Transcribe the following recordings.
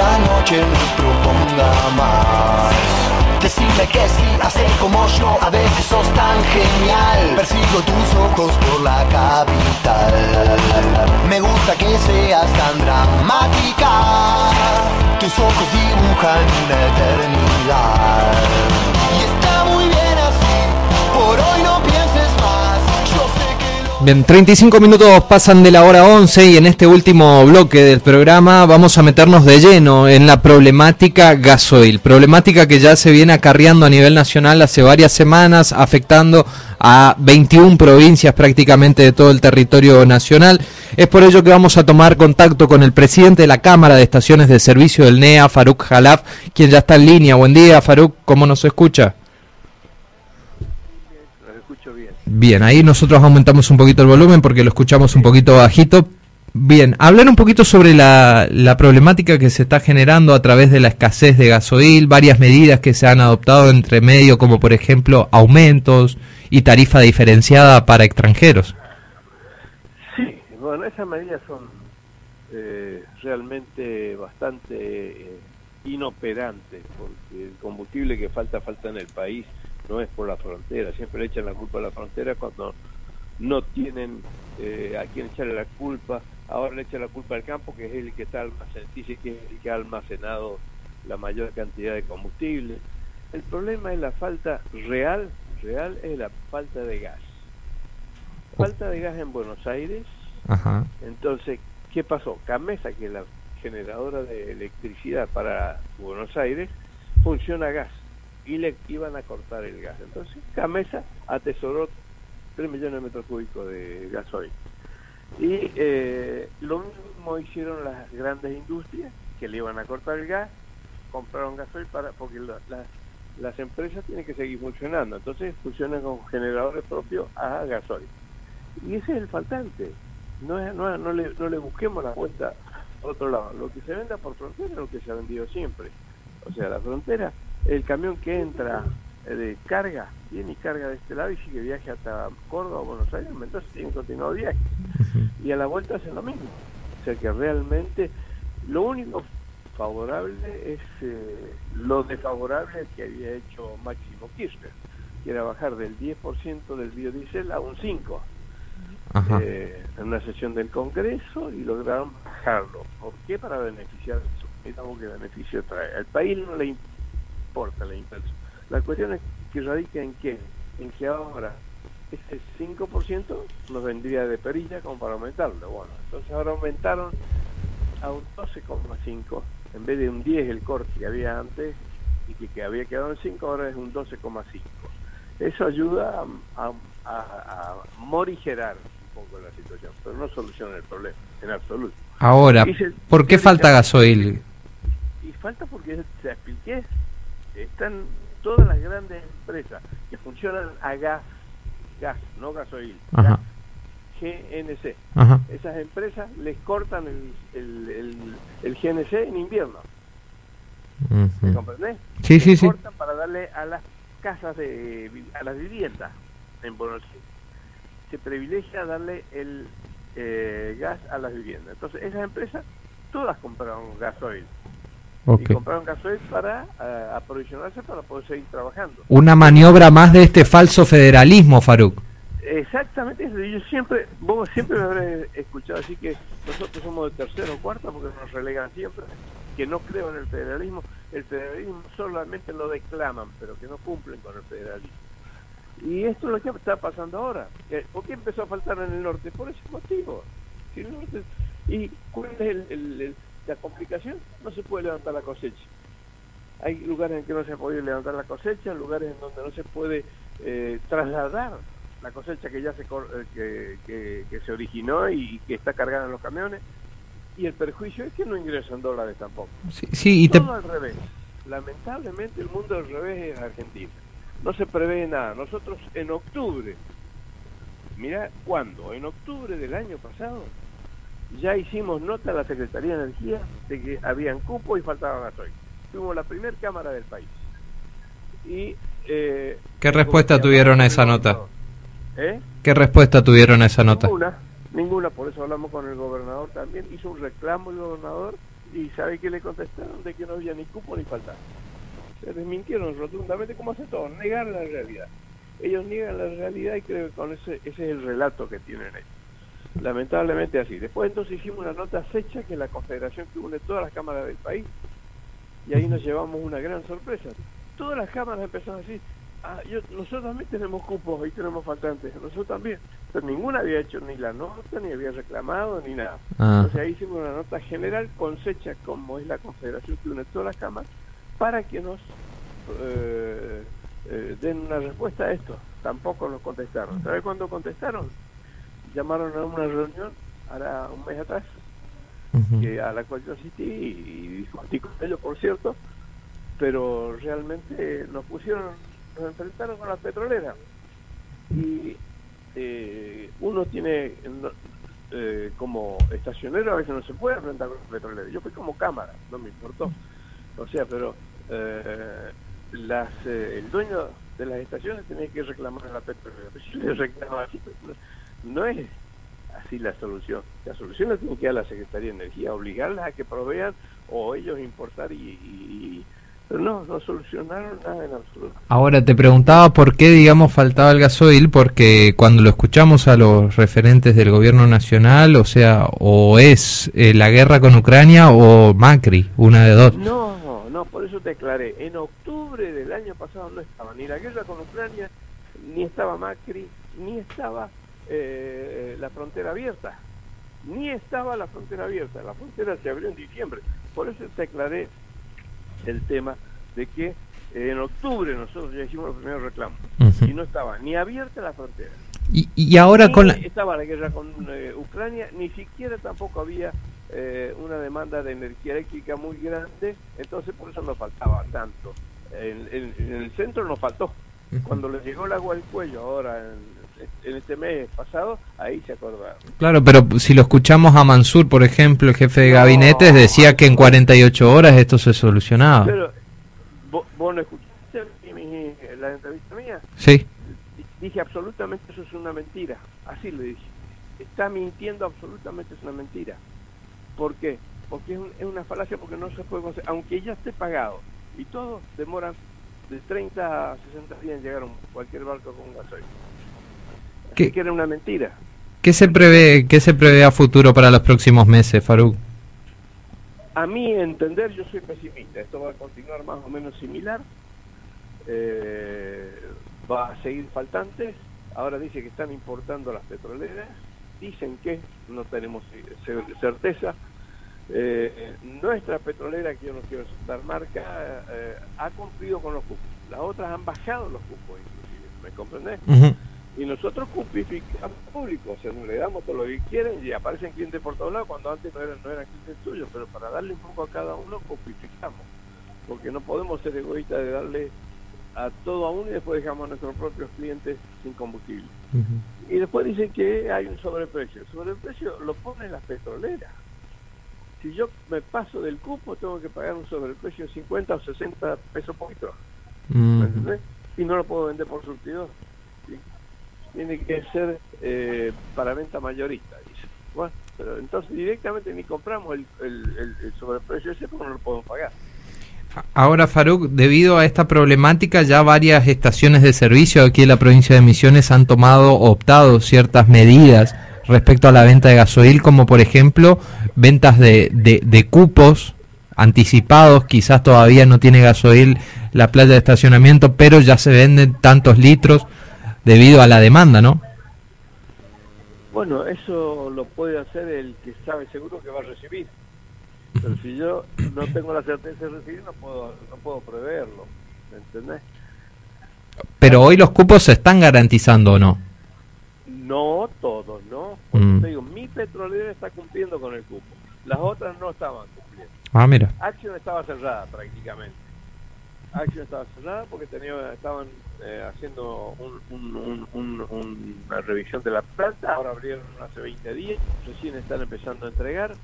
la noche nos proponga más. Decime que sí, hace como yo, a veces sos tan genial. Persigo tus ojos por la capital. Me gusta que seas tan dramática. Tus ojos dibujan una eternidad. Y está muy bien así, por hoy Bien, 35 minutos pasan de la hora 11 y en este último bloque del programa vamos a meternos de lleno en la problemática gasoil, problemática que ya se viene acarreando a nivel nacional hace varias semanas, afectando a 21 provincias prácticamente de todo el territorio nacional. Es por ello que vamos a tomar contacto con el presidente de la Cámara de Estaciones de Servicio del NEA, Faruk Jalaf, quien ya está en línea. Buen día, Faruk, ¿cómo nos escucha? Los escucho bien. Ahí nosotros aumentamos un poquito el volumen porque lo escuchamos un poquito bajito. Bien, hablar un poquito sobre la, la problemática que se está generando a través de la escasez de gasoil, varias medidas que se han adoptado entre medio, como por ejemplo aumentos y tarifa diferenciada para extranjeros. Sí, bueno, esas medidas son eh, realmente bastante eh, inoperantes, porque el combustible que falta, falta en el país, no es por la frontera, siempre le echan la culpa a la frontera cuando no tienen eh, a quién echarle la culpa, ahora le echan la culpa al campo, que es el que está dice que es el que ha almacenado la mayor cantidad de combustible. El problema es la falta real, real es la falta de gas. Falta de gas en Buenos Aires, Ajá. entonces, ¿qué pasó? Camesa, que es la generadora de electricidad para Buenos Aires, funciona a gas y le iban a cortar el gas. Entonces, Camesa atesoró 3 millones de metros cúbicos de gasoil. Y eh, lo mismo hicieron las grandes industrias, que le iban a cortar el gas, compraron gasoil para porque la- la- las empresas tienen que seguir funcionando. Entonces, funcionan con generadores propios a gasoil. Y ese es el faltante. No, es- no, no, le, no le busquemos la vuelta a otro lado. Lo que se venda por frontera es lo que se ha vendido siempre. O sea, la frontera, el camión que entra eh, de carga, viene y carga de este lado y sigue viaje hasta Córdoba o Buenos Aires, entonces tiene continuado viaje. Y a la vuelta hacen lo mismo. O sea que realmente lo único favorable es eh, lo desfavorable que había hecho Máximo Kirchner, que era bajar del 10% del biodiesel a un 5% Ajá. eh, en una sesión del Congreso y lograron bajarlo. ¿Por qué? Para beneficiar eso. Miramos qué beneficio trae. Al país no le importa la inversión. La cuestión es que radica en qué? En que ahora ese 5% nos vendría de perilla como para aumentarlo. Bueno, entonces ahora aumentaron a un 12,5 en vez de un 10 el corte que había antes y que, que había quedado en 5 ahora es un 12,5 eso ayuda a, a- a- a morigerar un poco la situación pero no soluciona el problema en absoluto Ahora, se- ¿por qué falta gasoil? y falta porque te expliqué están todas las grandes empresas que funcionan a gas gas no gasoil gas, GNC Ajá. esas empresas les cortan el, el, el, el GNC en invierno ¿me Ujú. comprendés? Sí, sí, sí. cortan para darle a las casas de a las viviendas en Buenos Aires se privilegia darle el eh, gas a las viviendas entonces esas empresas todas compraron gasoil Ok. y compraron gasoil para eh, aprovisionarse para poder seguir trabajando Una maniobra más de este falso federalismo, Faruk. exactamente eso yo siempre vos siempre me habré escuchado así que nosotros somos de tercero o cuarta porque nos relegan siempre que no creo en el federalismo el federalismo solamente lo declaman pero que no cumplen con el federalismo y esto es lo que está pasando ahora ¿por qué empezó a faltar en el norte? por ese motivo y cuál es el- el- el- la complicación no se puede levantar la cosecha hay lugares en que no se ha podido levantar la cosecha, lugares en donde no se puede eh, trasladar la cosecha que ya se eh, que, que- que se originó y que está cargada en los camiones. Y el perjuicio es que no ingresan dólares tampoco. Sí, sí, y te... Todo al revés. Lamentablemente el mundo al revés es Argentina. No se prevé nada. Nosotros en octubre, mira cuándo, en octubre del año pasado, ya hicimos nota a la Secretaría de Energía de que habían cupo y faltaba gasoil. Fuimos la primer cámara del país. Y, eh, ¿Qué respuesta tuvieron a esa nota? ¿Eh? ¿Qué respuesta tuvieron a esa nota? Ninguna, ninguna, por eso hablamos con el gobernador también, hizo un reclamo el gobernador ¿Y sabe qué le contestaron? De que no había ni cupo ni falta. Se desmintieron rotundamente como hace todo, negar la realidad. Ellos niegan la realidad y creo que con ese, ese es el relato que tienen ellos. Lamentablemente así. Después entonces hicimos una nota fecha que es la confederación que une todas las cámaras del país y ahí nos llevamos una gran sorpresa. Todas las cámaras empezaron a decir, ah, yo, nosotros también tenemos cupos y tenemos faltantes, nosotros también. Pero ninguna había hecho ni la nota, ni había reclamado, ni nada. Ah. Entonces ahí hicimos una nota general con fecha como es la confederación que une todas las cámaras para que nos eh, eh, den una respuesta a esto. Tampoco nos contestaron. ¿Sabes cuándo contestaron? Llamaron a una reunión, ahora un mes atrás, que a la cual yo asistí y discutí con ellos, por cierto, pero realmente nos pusieron, nos enfrentaron con las petroleras. Y eh, uno tiene, no- eh, como estacionero, a veces no se puede enfrentar con las petroleras. Yo fui como cámara, no me importó. O sea, pero eh, las, eh, el dueño de las estaciones tenía que reclamar a la petrolera. Si le así, pues, no, es así la solución. La solución la tiene que dar la Secretaría de Energía, obligarlas a que provean o ellos importar y... y- pero no, no solucionaron nada en absoluto. Ahora te preguntaba por qué, digamos, faltaba el gasoil, porque cuando lo escuchamos a los referentes del gobierno nacional, o sea, o es eh, la guerra con Ucrania o Macri, una de dos. No, no, por eso te aclaré. En octubre del año pasado no estaba ni la guerra con Ucrania, ni estaba Macri, ni estaba eh, la frontera abierta. Ni estaba la frontera abierta. La frontera se abrió en diciembre. Por eso te aclaré el tema de que eh, en octubre nosotros ya hicimos los primeros reclamos. Y no estaba ni abierta la frontera. Y, y ahora Ni con la... estaba la guerra con eh, Ucrania, ni siquiera tampoco había eh, una demanda de energía eléctrica muy grande, entonces por eso nos faltaba tanto. En, en- en el centro nos faltó. Cuando les llegó el agua al cuello, ahora en, en este mes pasado, ahí se acordaron. Claro, pero si lo escuchamos a Mansur, por ejemplo, el jefe de No. gabinetes, decía que en 48 horas esto se solucionaba. Pero, ¿vo- ¿vos, no escuchaste mi- mi- la entrevista mía? Sí. Di- Dije absolutamente eso es una mentira. Así le dije. Está mintiendo absolutamente es una mentira. ¿Por qué? Porque es, un- es una falacia porque no se puede conseguir. Aunque ya esté pagado y todo demoran de 30 a 60 días en llegar a cualquier barco con gasoil. Que era una mentira. ¿Qué se prevé, qué se prevé a futuro para los próximos meses, Faruk? A mi entender, yo soy pesimista. Esto va a continuar más o menos similar. Eh, va a seguir faltantes. Ahora dice que están importando las petroleras. Dicen que, no tenemos ce- certeza. Eh, nuestra petrolera, que yo no quiero soltar marca, eh, ha cumplido con los cupos. Las otras han bajado los cupos, inclusive. ¿Me comprendés? Ujú. Y nosotros cupificamos público, o sea, le damos todo lo que quieren y aparecen clientes por todos lados cuando antes no eran, no eran clientes tuyos, pero para darle un poco a cada uno, cupificamos. Porque no podemos ser egoístas de darle a todo a uno y después dejamos a nuestros propios clientes sin combustible. Y después dicen que hay un sobreprecio. El sobreprecio lo ponen las petroleras. Si yo me paso del cupo, tengo que pagar un sobreprecio de 50 o 60 pesos por litro. ¿me Ujú. entendés? Y no lo puedo vender por surtidor. Tiene que ser eh, para venta mayorista, dice. Bueno, pero entonces directamente ni compramos el, el, el- el sobreprecio ese porque no lo podemos pagar. Ahora, Faruk, debido a esta problemática, ya varias estaciones de servicio aquí en la provincia de Misiones han tomado o optado ciertas medidas respecto a la venta de gasoil, como por ejemplo ventas de, de, de cupos anticipados, quizás todavía no tiene gasoil la playa de estacionamiento, pero ya se venden tantos litros debido a la demanda, ¿no? Bueno, eso lo puede hacer el que sabe seguro que va a recibir. Pero si yo no tengo la certeza de recibir, no puedo, no puedo preverlo. ¿Me entendés? Pero hoy los cupos se están garantizando o no. No todos, ¿no? Porque Mm. te digo, mi petrolera está cumpliendo con el cupo. Las otras no estaban cumpliendo. Ah, mira. Action estaba cerrada prácticamente. Action estaba cerrada porque tenía, estaban eh, haciendo un- un- un- un- un- una revisión de la planta. Ahora abrieron hace 20 días. Recién están empezando a entregar.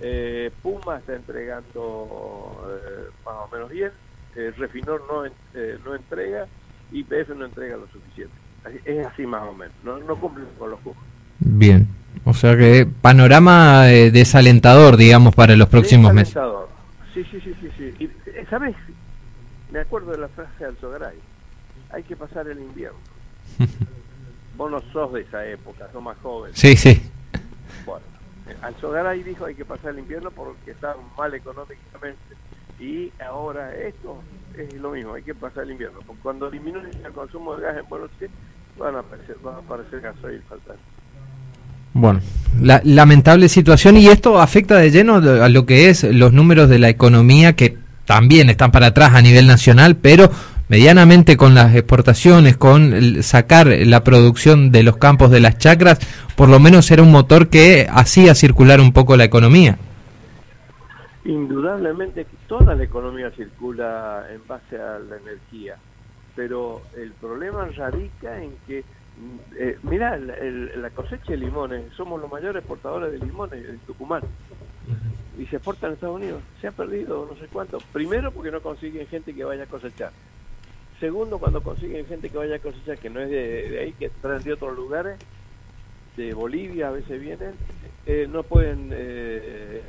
Eh, Puma está entregando eh, más o menos bien. Eh, Refinor no, eh, no entrega. YPF no entrega lo suficiente. Así- es así más o menos. No, no cumplen con los cupos. Bien. O sea que panorama eh, desalentador, digamos, para los próximos meses. Sí, sí, sí, sí. sí. Y, ¿Sabes? Me acuerdo de la frase de Alzogaray. Hay que pasar el invierno. Vos no sos de esa época, sos más joven. Sí, sí. Bueno, Alzogaray dijo hay que pasar el invierno porque está mal económicamente. Y ahora esto es lo mismo, hay que pasar el invierno. Cuando disminuye el consumo de gas en Buenos Aires, van a aparecer, van a aparecer gasoil faltando. Bueno, la, lamentable situación y esto afecta de lleno a lo que es los números de la economía que también están para atrás a nivel nacional, pero medianamente con las exportaciones, con sacar la producción de los campos de las chacras, por lo menos era un motor que hacía circular un poco la economía. Indudablemente toda la economía circula en base a la energía, pero el problema radica en que eh, mira, la cosecha de limones, somos los mayores exportadores de limones en Tucumán. Y se exportan a Estados Unidos. Se ha perdido no sé cuánto. Primero porque no consiguen gente que vaya a cosechar. Segundo, cuando consiguen gente que vaya a cosechar, que no es de, ahí, que traen de otros lugares, de Bolivia a veces vienen, eh, no pueden eh,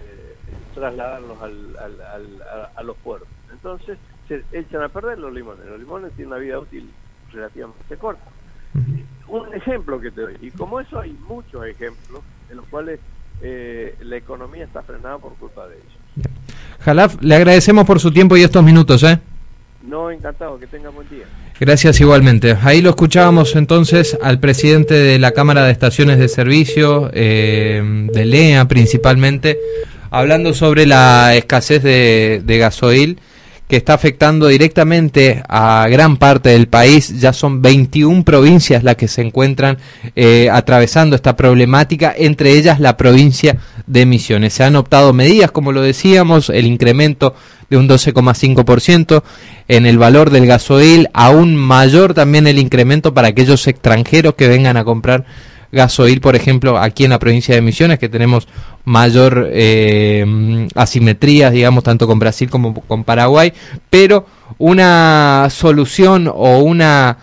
trasladarlos a, los puertos. Entonces se echan a perder los limones. Los limones tienen una vida útil relativamente corta un ejemplo que te doy. Y como eso hay muchos ejemplos en los cuales eh, la economía está frenada por culpa de ellos. Jalaf, le agradecemos por su tiempo y estos minutos. ¿eh? No, encantado, que tenga buen día. Gracias igualmente. Ahí lo escuchábamos entonces al presidente de la Cámara de Estaciones de Servicio, eh, de LEA principalmente, hablando sobre la escasez de, de gasoil que está afectando directamente a gran parte del país. Ya son 21 provincias las que se encuentran eh, atravesando esta problemática, entre ellas la provincia de Misiones. Se han optado medidas, como lo decíamos, el incremento de un 12,5% en el valor del gasoil, aún mayor también el incremento para aquellos extranjeros que vengan a comprar gasoil, por ejemplo, aquí en la provincia de Misiones, que tenemos mayor eh, asimetrías, digamos, tanto con Brasil como con Paraguay, pero una solución o una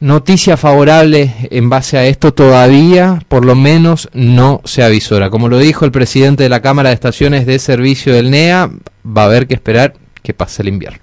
noticia favorable en base a esto todavía, por lo menos, no se avisora. Como lo dijo el presidente de la Cámara de Estaciones de Servicio del NEA, va a haber que esperar que pase el invierno.